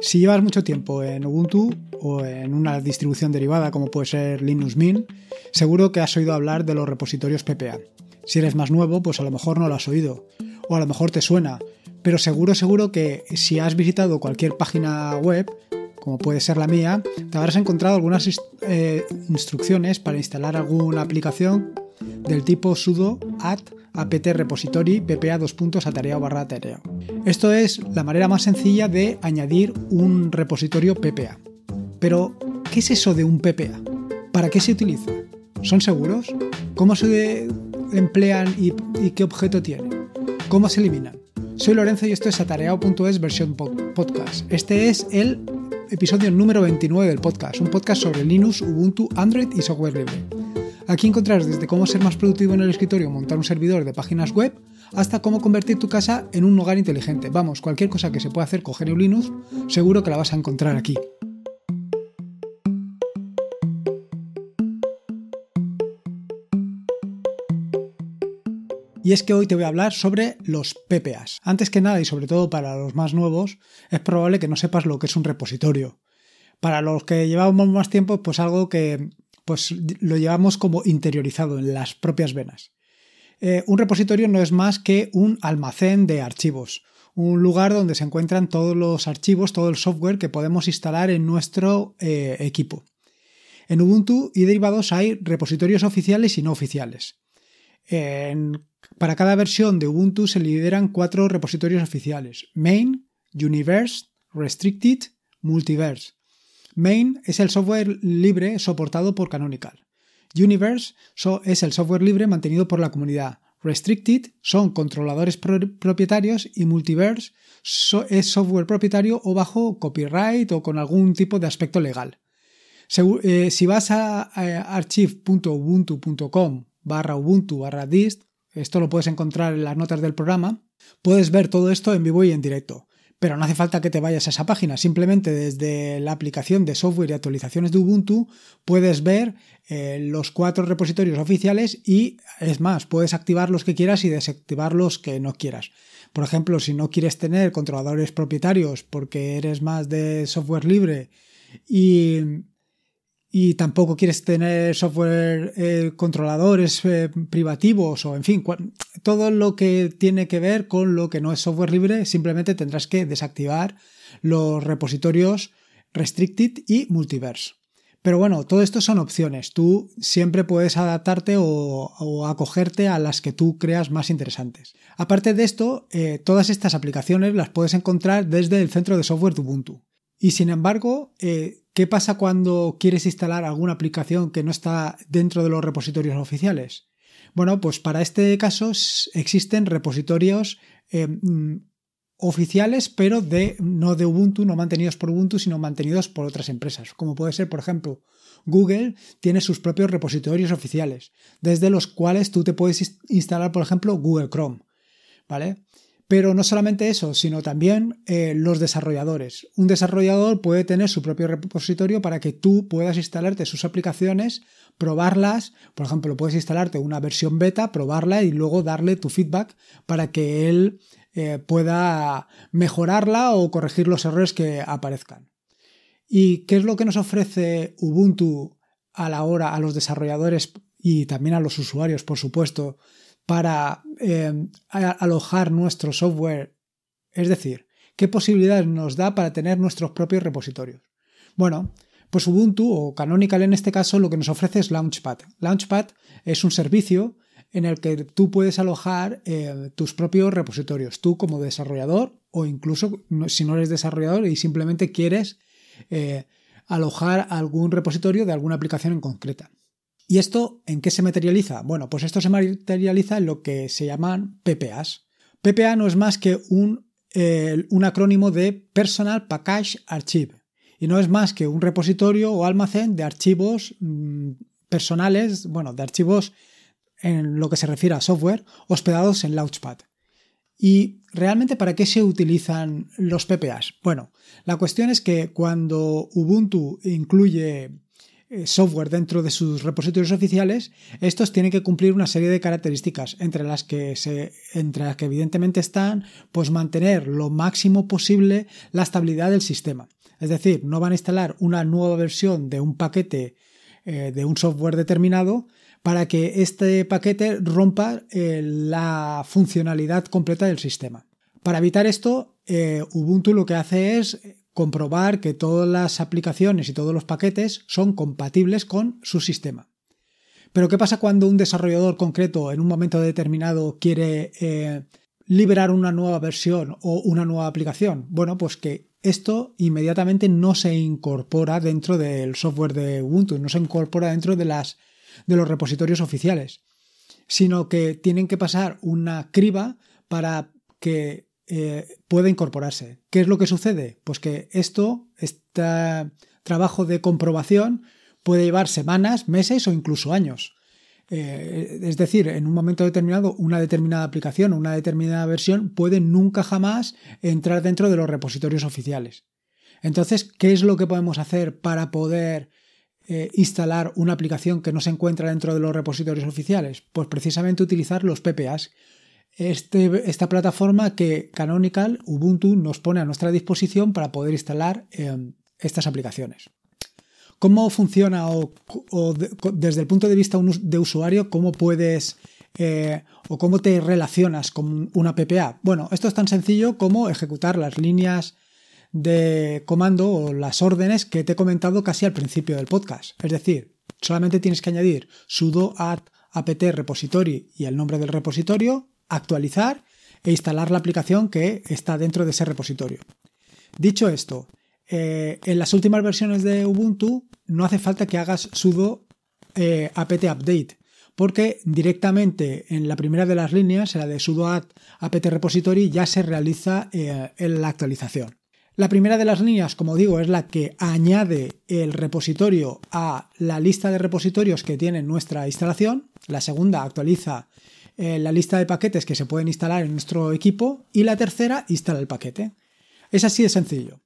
Si llevas mucho tiempo en Ubuntu o en una distribución derivada como puede ser Linux Mint, seguro que has oído hablar de los repositorios PPA. Si eres más nuevo, pues a lo mejor no lo has oído, o a lo mejor te suena, pero seguro, seguro que si has visitado cualquier página web, como puede ser la mía, te habrás encontrado algunas eh, instrucciones para instalar alguna aplicación del tipo sudo add apt repository ppa dos puntos atareado barra atareado. Esto es la manera más sencilla de añadir un repositorio PPA. Pero, ¿qué es eso de un PPA? ¿Para qué se utiliza? ¿Son seguros? ¿Cómo se emplean y, qué objeto tienen? ¿Cómo se eliminan? Soy Lorenzo y esto es atareado.es versión podcast. Este es el episodio número 29 del podcast, un podcast sobre Linux, Ubuntu, Android y software libre. Aquí encontrarás desde cómo ser más productivo en el escritorio, montar un servidor de páginas web, hasta cómo convertir tu casa en un hogar inteligente. Vamos, cualquier cosa que se pueda hacer con GNU Linux, seguro que la vas a encontrar aquí. Y es que hoy te voy a hablar sobre los PPAs. Antes que nada y sobre todo para los más nuevos, es probable que no sepas lo que es un repositorio. Para los que llevamos más tiempo, pues algo que pues lo llevamos como interiorizado en las propias venas. Eh, un repositorio no es más que un almacén de archivos, un lugar donde se encuentran todos los archivos, todo el software que podemos instalar en nuestro eh, equipo. En Ubuntu y derivados hay repositorios oficiales y no oficiales. para cada versión de Ubuntu se lideran cuatro repositorios oficiales: Main, Universe, Restricted, Multiverse. Main es el software libre soportado por Canonical. Universe es el software libre mantenido por la comunidad. Restricted son controladores propietarios y Multiverse es software propietario o bajo copyright o con algún tipo de aspecto legal. Eh, si vas a, archive.ubuntu.com barra ubuntu barra dist, esto lo puedes encontrar en las notas del programa, puedes ver todo esto en vivo y en directo. Pero no hace falta que te vayas a esa página, simplemente desde la aplicación de software y actualizaciones de Ubuntu puedes ver eh, los cuatro repositorios oficiales y es más, puedes activar los que quieras y desactivar los que no quieras. Por ejemplo, si no quieres tener controladores propietarios porque eres más de software libre y y tampoco quieres tener software eh, controladores eh, privativos o en fin, todo lo que tiene que ver con lo que no es software libre, simplemente tendrás que desactivar los repositorios restricted y multiverse. Pero bueno, todo esto son opciones. Tú siempre puedes adaptarte o, acogerte a las que tú creas más interesantes. Aparte de esto, eh, todas estas aplicaciones las puedes encontrar desde el centro de software de Ubuntu. Y sin embargo, eh, ¿qué pasa cuando quieres instalar alguna aplicación que no está dentro de los repositorios oficiales? Bueno, pues para este caso existen repositorios eh, mm, oficiales, pero de, no de Ubuntu, no mantenidos por Ubuntu, sino mantenidos por otras empresas. Como puede ser, por ejemplo, Google tiene sus propios repositorios oficiales, desde los cuales tú te puedes instalar, por ejemplo, Google Chrome. ¿Vale? Pero no solamente eso, sino también eh, los desarrolladores. Un desarrollador puede tener su propio repositorio para que tú puedas instalarte sus aplicaciones, probarlas. Por ejemplo, puedes instalarte una versión beta, probarla y luego darle tu feedback para que él eh, pueda mejorarla o corregir los errores que aparezcan. ¿Y qué es lo que nos ofrece Ubuntu a la hora a los desarrolladores y también a los usuarios, por supuesto, para eh, alojar nuestro software? Es decir, ¿qué posibilidades nos da para tener nuestros propios repositorios? Bueno, pues Ubuntu o Canonical en este caso lo que nos ofrece es Launchpad. Launchpad es un servicio en el que tú puedes alojar eh, tus propios repositorios, tú como desarrollador o incluso si no eres desarrollador y simplemente quieres eh, alojar algún repositorio de alguna aplicación en concreta. ¿Y esto en qué se materializa? Bueno, pues esto se materializa en lo que se llaman PPAs. PPA no es más que un, eh, un acrónimo de Personal Package Archive y no es más que un repositorio o almacén de archivos mm, personales, bueno, de archivos en lo que se refiere a software hospedados en Launchpad. ¿Y realmente para qué se utilizan los PPAs? Bueno, la cuestión es que cuando Ubuntu incluye software dentro de sus repositorios oficiales, estos tienen que cumplir una serie de características, entre las que, se, entre las que evidentemente están pues mantener lo máximo posible la estabilidad del sistema. Es decir, no van a instalar una nueva versión de un paquete eh, de un software determinado para que este paquete rompa eh, la funcionalidad completa del sistema. Para evitar esto, Ubuntu lo que hace es comprobar que todas las aplicaciones y todos los paquetes son compatibles con su sistema. Pero ¿qué pasa cuando un desarrollador concreto en un momento determinado quiere eh, liberar una nueva versión o una nueva aplicación? Bueno, pues que esto inmediatamente no se incorpora dentro del software de Ubuntu, no se incorpora dentro de, las, de los repositorios oficiales, sino que tienen que pasar una criba para que eh, puede incorporarse. ¿Qué es lo que sucede? Pues que esto, este trabajo de comprobación, puede llevar semanas, meses o incluso años. Eh, es decir, en un momento determinado, una determinada aplicación o una determinada versión puede nunca jamás entrar dentro de los repositorios oficiales. Entonces, ¿qué es lo que podemos hacer para poder eh, instalar una aplicación que no se encuentra dentro de los repositorios oficiales? Pues precisamente utilizar los PPAs, este, esta plataforma que Canonical, Ubuntu, nos pone a nuestra disposición para poder instalar em, estas aplicaciones. ¿Cómo funciona o, desde el punto de vista de usuario, cómo puedes eh, o cómo te relacionas con una PPA? Bueno, esto es tan sencillo como ejecutar las líneas de comando o las órdenes que te he comentado casi al principio del podcast. Es decir, solamente tienes que añadir sudo add apt repository y el nombre del repositorio, actualizar e instalar la aplicación que está dentro de ese repositorio. Dicho esto, eh, en las últimas versiones de Ubuntu no hace falta que hagas sudo eh, apt update, porque directamente en la primera de las líneas, la de sudo apt repository, ya se realiza eh, la actualización. La primera de las líneas, como digo, es la que añade el repositorio a la lista de repositorios que tiene nuestra instalación. La segunda actualiza eh, la lista de paquetes que se pueden instalar en nuestro equipo y la tercera instala el paquete. Es así de sencillo.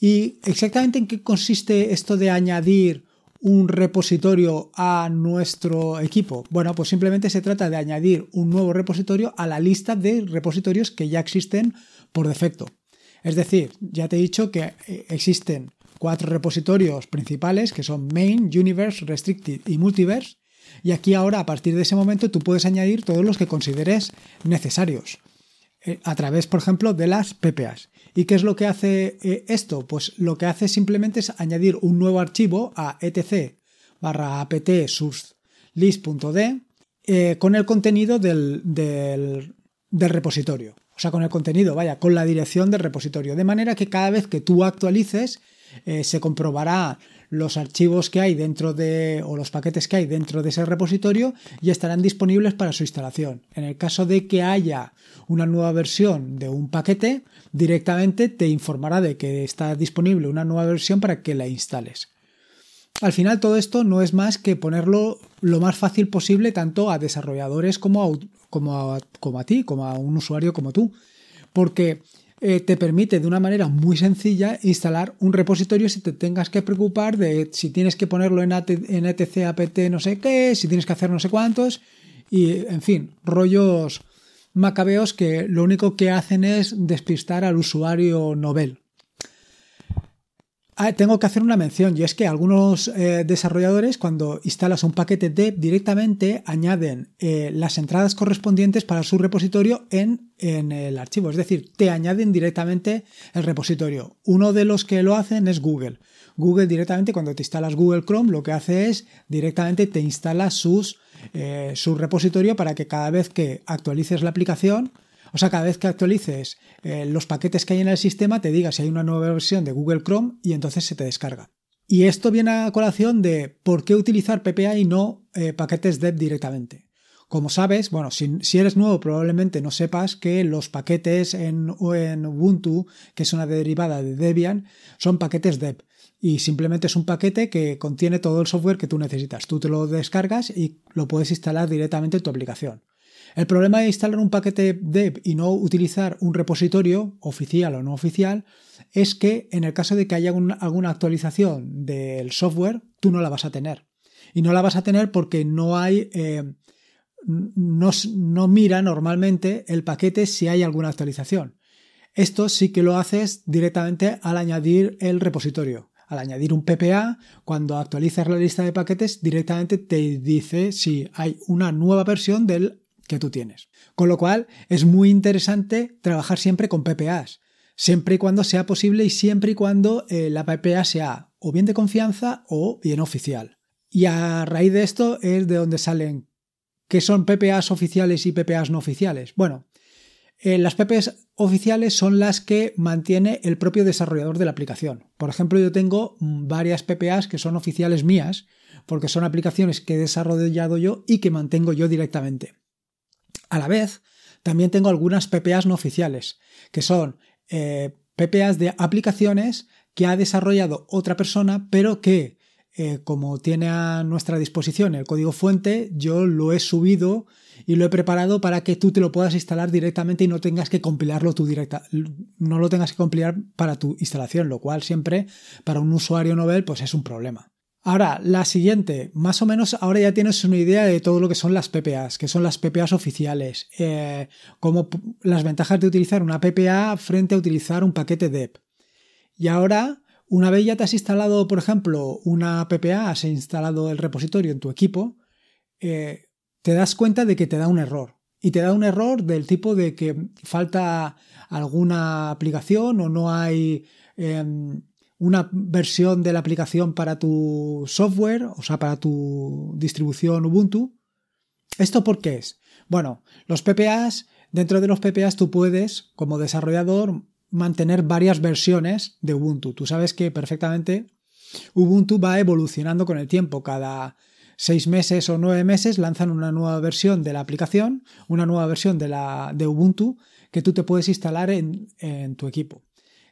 ¿Y exactamente en qué consiste esto de añadir un repositorio a nuestro equipo? Bueno, pues simplemente se trata de añadir un nuevo repositorio a la lista de repositorios que ya existen por defecto. Es decir, ya te he dicho que eh, existen cuatro repositorios principales que son Main, Universe, Restricted y Multiverse y aquí ahora, a partir de ese momento, tú puedes añadir todos los que consideres necesarios eh, a través, por ejemplo, de las PPAs. ¿Y qué es lo que hace eh, esto? Pues lo que hace simplemente es añadir un nuevo archivo a etc barra apt list.d eh, con el contenido del, del, del, repositorio. O sea, con el contenido, vaya, con la dirección del repositorio. De manera que cada vez que tú actualices, se comprobará los archivos que hay dentro de o los paquetes que hay dentro de ese repositorio y estarán disponibles para su instalación. En el caso de que haya una nueva versión de un paquete, directamente te informará de que está disponible una nueva versión para que la instales. Al final todo esto no es más que ponerlo lo más fácil posible tanto a desarrolladores como a, como como a ti, como a un usuario como tú. Porque eh, te permite de una manera muy sencilla instalar un repositorio si te tengas que preocupar de si tienes que ponerlo en, en etc apt no sé qué, si tienes que hacer no sé cuántos y en fin, rollos macabeos que lo único que hacen es despistar al usuario novel. Ah, tengo que hacer una mención y es que algunos eh, desarrolladores cuando instalas un paquete dev directamente añaden eh, las entradas correspondientes para su repositorio en, en, el archivo, es decir, te añaden directamente el repositorio. Uno de los que lo hacen es Google. Google directamente cuando te instalas Google Chrome lo que hace es directamente te instala sus, eh, su repositorio para que cada vez que actualices la aplicación o sea, cada vez que actualices eh, los paquetes que hay en el sistema, te diga si hay una nueva versión de Google Chrome y entonces se te descarga. Y esto viene a colación de por qué utilizar PPA y no eh, paquetes dev directamente. Como sabes, bueno, si, eres nuevo probablemente no sepas que los paquetes en, en, Ubuntu, que es una derivada de Debian, son paquetes dev. Y simplemente es un paquete que contiene todo el software que tú necesitas. Tú te lo descargas y lo puedes instalar directamente en tu aplicación. El problema de instalar un paquete dev y no utilizar un repositorio oficial o no oficial es que en el caso de que haya alguna actualización del software, tú no la vas a tener. Y no la vas a tener porque no hay... Eh, no, no mira normalmente el paquete si hay alguna actualización. Esto sí que lo haces directamente al añadir el repositorio. Al añadir un PPA, cuando actualizas la lista de paquetes, directamente te dice si hay una nueva versión del que tú tienes. Con lo cual, es muy interesante trabajar siempre con PPAs, siempre y cuando sea posible y siempre y cuando eh, la PPA sea o bien de confianza o bien oficial. Y a raíz de esto es de donde salen qué son PPAs oficiales y PPAs no oficiales. Bueno, eh, las PPAs oficiales son las que mantiene el propio desarrollador de la aplicación. Por ejemplo, yo tengo varias PPAs que son oficiales mías, porque son aplicaciones que he desarrollado yo y que mantengo yo directamente. A la vez, también tengo algunas PPAs no oficiales, que son eh, PPAs de aplicaciones que ha desarrollado otra persona, pero que, eh, como tiene a nuestra disposición el código fuente, yo lo he subido y lo he preparado para que tú te lo puedas instalar directamente y no tengas que compilarlo tú directa, no lo tengas que compilar para tu instalación, lo cual siempre para un usuario novel pues es un problema. Ahora, la siguiente, más o menos ahora ya tienes una idea de todo lo que son las PPAs, que son las PPAs oficiales, eh, como las ventajas de utilizar una PPA frente a utilizar un paquete DEP. Y ahora, una vez ya te has instalado, por ejemplo, una PPA, has instalado el repositorio en tu equipo, eh, te das cuenta de que te da un error. Y te da un error del tipo de que falta alguna aplicación o no hay em, una versión de la aplicación para tu software, o sea, para tu distribución Ubuntu. ¿Esto por qué es? Bueno, los PPAs, dentro de los PPAs tú puedes, como desarrollador, mantener varias versiones de Ubuntu. Tú sabes que perfectamente Ubuntu va evolucionando con el tiempo. Cada seis meses o nueve meses lanzan una nueva versión de la aplicación, una nueva versión de, la, de Ubuntu que tú te puedes instalar en, en tu equipo.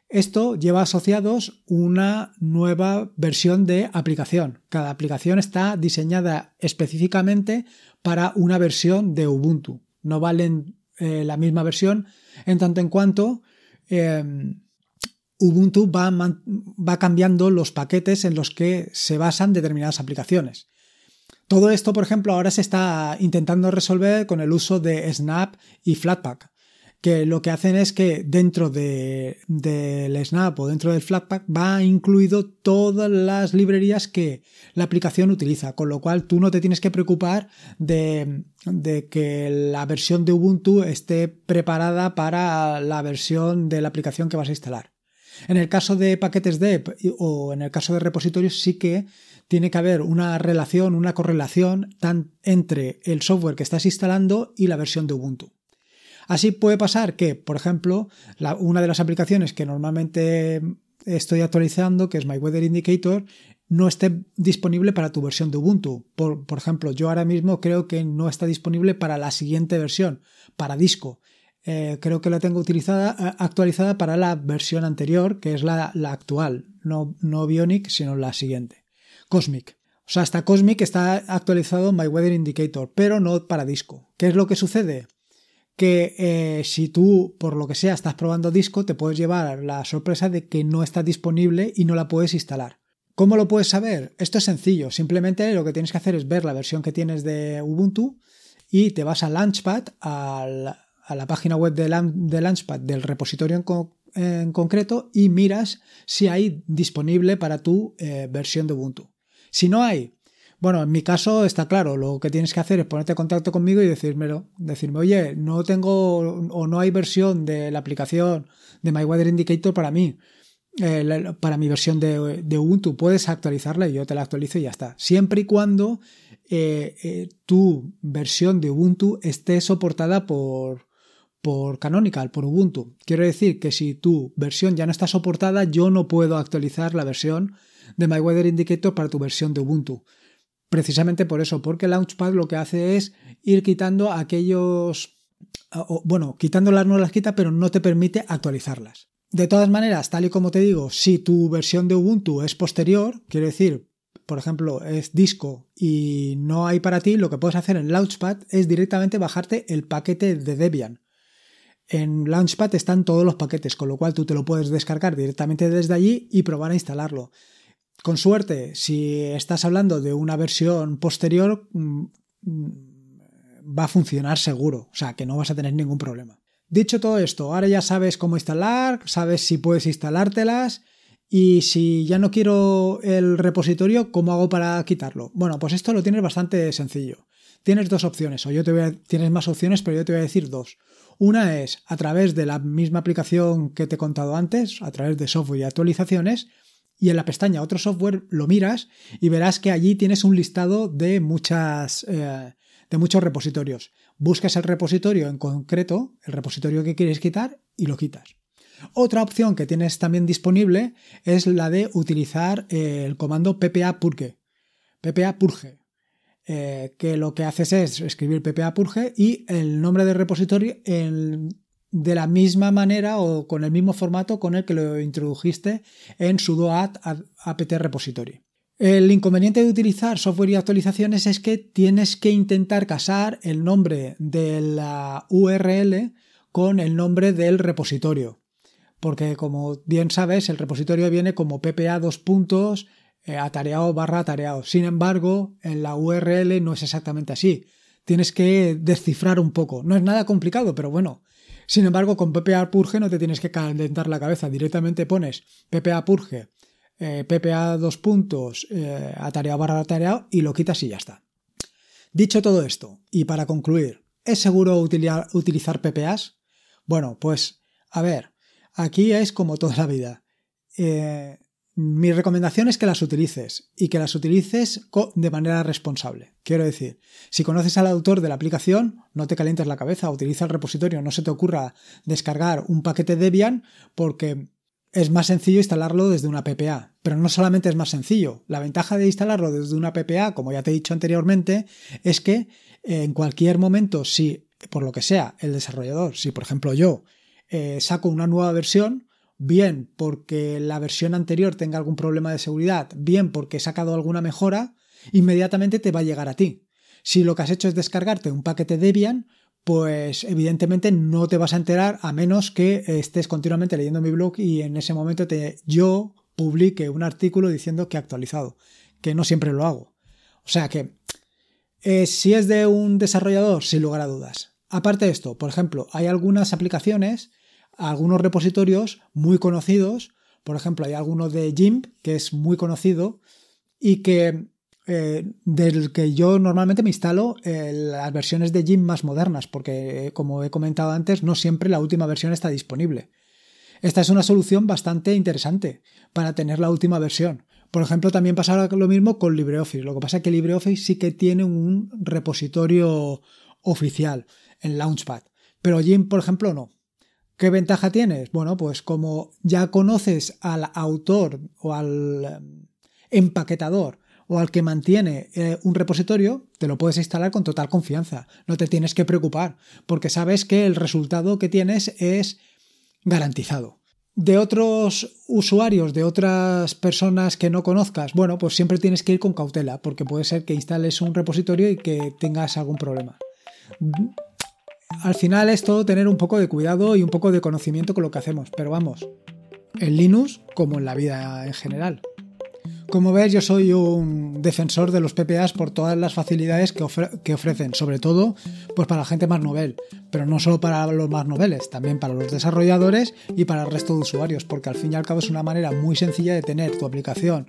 Esto lleva asociados una nueva versión de aplicación. Cada aplicación está diseñada específicamente para una versión de Ubuntu. No valen eh, la misma versión en tanto en cuanto em, Ubuntu va, va cambiando los paquetes en los que se basan determinadas aplicaciones. Todo esto, por ejemplo, ahora se está intentando resolver con el uso de Snap y Flatpak que lo que hacen es que dentro del Snap o dentro del Flatpak va incluido todas las librerías que la aplicación utiliza, con lo cual tú no te tienes que preocupar de, que la versión de Ubuntu esté preparada para la versión de la aplicación que vas a instalar. En el caso de paquetes DEP o en el caso de repositorios sí que tiene que haber una relación, una correlación entre el software que estás instalando y la versión de Ubuntu. Así puede pasar que, por ejemplo, una de las aplicaciones que normalmente estoy actualizando, que es My Weather Indicator, no esté disponible para tu versión de Ubuntu. Por, ejemplo, yo ahora mismo creo que no está disponible para la siguiente versión, para disco. Eh, creo que la tengo utilizada, actualizada para la versión anterior, que es la, actual, no, no Bionic, sino la siguiente. Cosmic. O sea, hasta Cosmic está actualizado My Weather Indicator, pero no para disco. ¿Qué es lo que sucede? Que eh, si tú, por lo que sea, estás probando disco, te puedes llevar la sorpresa de que no está disponible y no la puedes instalar. ¿Cómo lo puedes saber? Esto es sencillo. Simplemente lo que tienes que hacer es ver la versión que tienes de Ubuntu y te vas a Launchpad, a la, página web de, Launchpad del repositorio en, concreto y miras si hay disponible para tu eh, versión de Ubuntu. Si no hay, bueno, en mi caso está claro, lo que tienes que hacer es ponerte en contacto conmigo y decírmelo, decirme, oye, no tengo o no hay versión de la aplicación de My Weather Indicator para mí, eh, para mi versión de, Ubuntu, puedes actualizarla y yo te la actualizo y ya está. Siempre y cuando eh, eh, tu versión de Ubuntu esté soportada por, por Canonical, por Ubuntu. Quiero decir que si tu versión ya no está soportada, yo no puedo actualizar la versión de My Weather Indicator para tu versión de Ubuntu. Precisamente por eso, porque Launchpad lo que hace es ir quitando aquellos. bueno, quitándolas no las quita, pero no te permite actualizarlas. De todas maneras, tal y como te digo, si tu versión de Ubuntu es posterior, quiero decir, por ejemplo, es disco y no hay para ti, lo que puedes hacer en Launchpad es directamente bajarte el paquete de Debian. En Launchpad están todos los paquetes, con lo cual tú te lo puedes descargar directamente desde allí y probar a instalarlo. Con suerte, si estás hablando de una versión posterior, mm, mm, va a funcionar seguro, o sea que no vas a tener ningún problema. Dicho todo esto, ahora ya sabes cómo instalar, sabes si puedes instalártelas y si ya no quiero el repositorio, ¿cómo hago para quitarlo? Bueno, pues esto lo tienes bastante sencillo. Tienes dos opciones, o yo te voy a, tienes más opciones, pero yo te voy a decir dos. Una es a través de la misma aplicación que te he contado antes, a través de software y actualizaciones, y en la pestaña otro software lo miras y verás que allí tienes un listado de muchas eh, de muchos repositorios. Buscas el repositorio en concreto, el repositorio que quieres quitar y lo quitas. Otra opción que tienes también disponible es la de utilizar eh, el comando ppa purge. ppa purge. Eh, que lo que haces es escribir ppa purge y el nombre del repositorio de la misma manera o con el mismo formato con el que lo introdujiste en sudo add apt repository. El inconveniente de utilizar software y actualizaciones es que tienes que intentar casar el nombre de la URL con el nombre del repositorio. Porque como bien sabes, el repositorio viene como ppa dos puntos eh, atareado barra atareado. Sin embargo, en la URL no es exactamente así. Tienes que descifrar un poco. No es nada complicado, pero bueno, sin embargo, con PPA Purge no te tienes que calentar la cabeza. Directamente pones PPA Purge, eh, PPA dos puntos, eh, atareado barra atareado y lo quitas y ya está. Dicho todo esto, y para concluir, ¿es seguro utilizar PPAs? Bueno, pues a ver, aquí es como toda la vida. Eh, mi recomendación es que las utilices y que las utilices de manera responsable. Quiero decir, si conoces al autor de la aplicación, no te calientes la cabeza, utiliza el repositorio, no se te ocurra descargar un paquete Debian porque es más sencillo instalarlo desde una PPA. Pero no solamente es más sencillo, la ventaja de instalarlo desde una PPA, como ya te he dicho anteriormente, es que en cualquier momento, si por lo que sea el desarrollador, si por ejemplo yo eh, saco una nueva versión, bien porque la versión anterior tenga algún problema de seguridad, bien porque he sacado alguna mejora, inmediatamente te va a llegar a ti. Si lo que has hecho es descargarte un paquete Debian, pues evidentemente no te vas a enterar a menos que estés continuamente leyendo mi blog y en ese momento te, yo publique un artículo diciendo que he actualizado, que no siempre lo hago. O sea que eh, si es de un desarrollador, sin lugar a dudas. Aparte de esto, por ejemplo, hay algunas aplicaciones algunos repositorios muy conocidos. Por ejemplo, hay alguno de GIMP que es muy conocido y que eh, del que yo normalmente me instalo eh, las versiones de GIMP más modernas, porque como he comentado antes, no siempre la última versión está disponible. Esta es una solución bastante interesante para tener la última versión. Por ejemplo, también pasa lo mismo con LibreOffice. Lo que pasa es que LibreOffice sí que tiene un repositorio oficial en Launchpad, pero GIMP, por ejemplo, no. ¿Qué ventaja tienes? Bueno, pues como ya conoces al autor o al em, empaquetador o al que mantiene eh, un repositorio, te lo puedes instalar con total confianza. No te tienes que preocupar porque sabes que el resultado que tienes es garantizado. De otros usuarios, de otras personas que no conozcas, bueno, pues siempre tienes que ir con cautela porque puede ser que instales un repositorio y que tengas algún problema al final es todo tener un poco de cuidado y un poco de conocimiento con lo que hacemos, pero vamos, en Linux como en la vida en general. Como ves, yo soy un defensor de los PPAs por todas las facilidades que, ofrecen, sobre todo pues para la gente más novel, pero no solo para los más noveles, también para los desarrolladores y para el resto de usuarios, porque al fin y al cabo es una manera muy sencilla de tener tu aplicación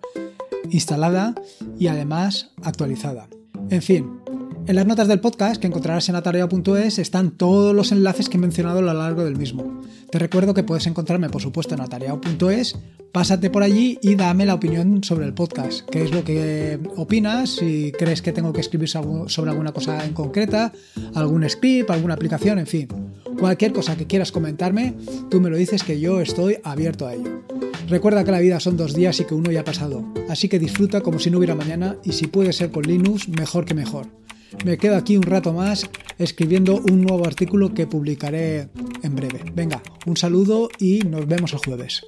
instalada y además actualizada. En fin, en las notas del podcast que encontrarás en atareado.es están todos los enlaces que he mencionado a lo largo del mismo. Te recuerdo que puedes encontrarme, por supuesto, en atareado.es. Pásate por allí y dame la opinión sobre el podcast. ¿Qué es lo que opinas? Si crees que tengo que escribir sobre alguna cosa en concreta, algún script, alguna aplicación, en fin. Cualquier cosa que quieras comentarme, tú me lo dices que yo estoy abierto a ello. Recuerda que la vida son dos días y que uno ya ha pasado, así que disfruta como si no hubiera mañana y si puede ser con Linux, mejor que mejor. Me quedo aquí un rato más escribiendo un nuevo artículo que publicaré en breve. Venga, un saludo y nos vemos el jueves.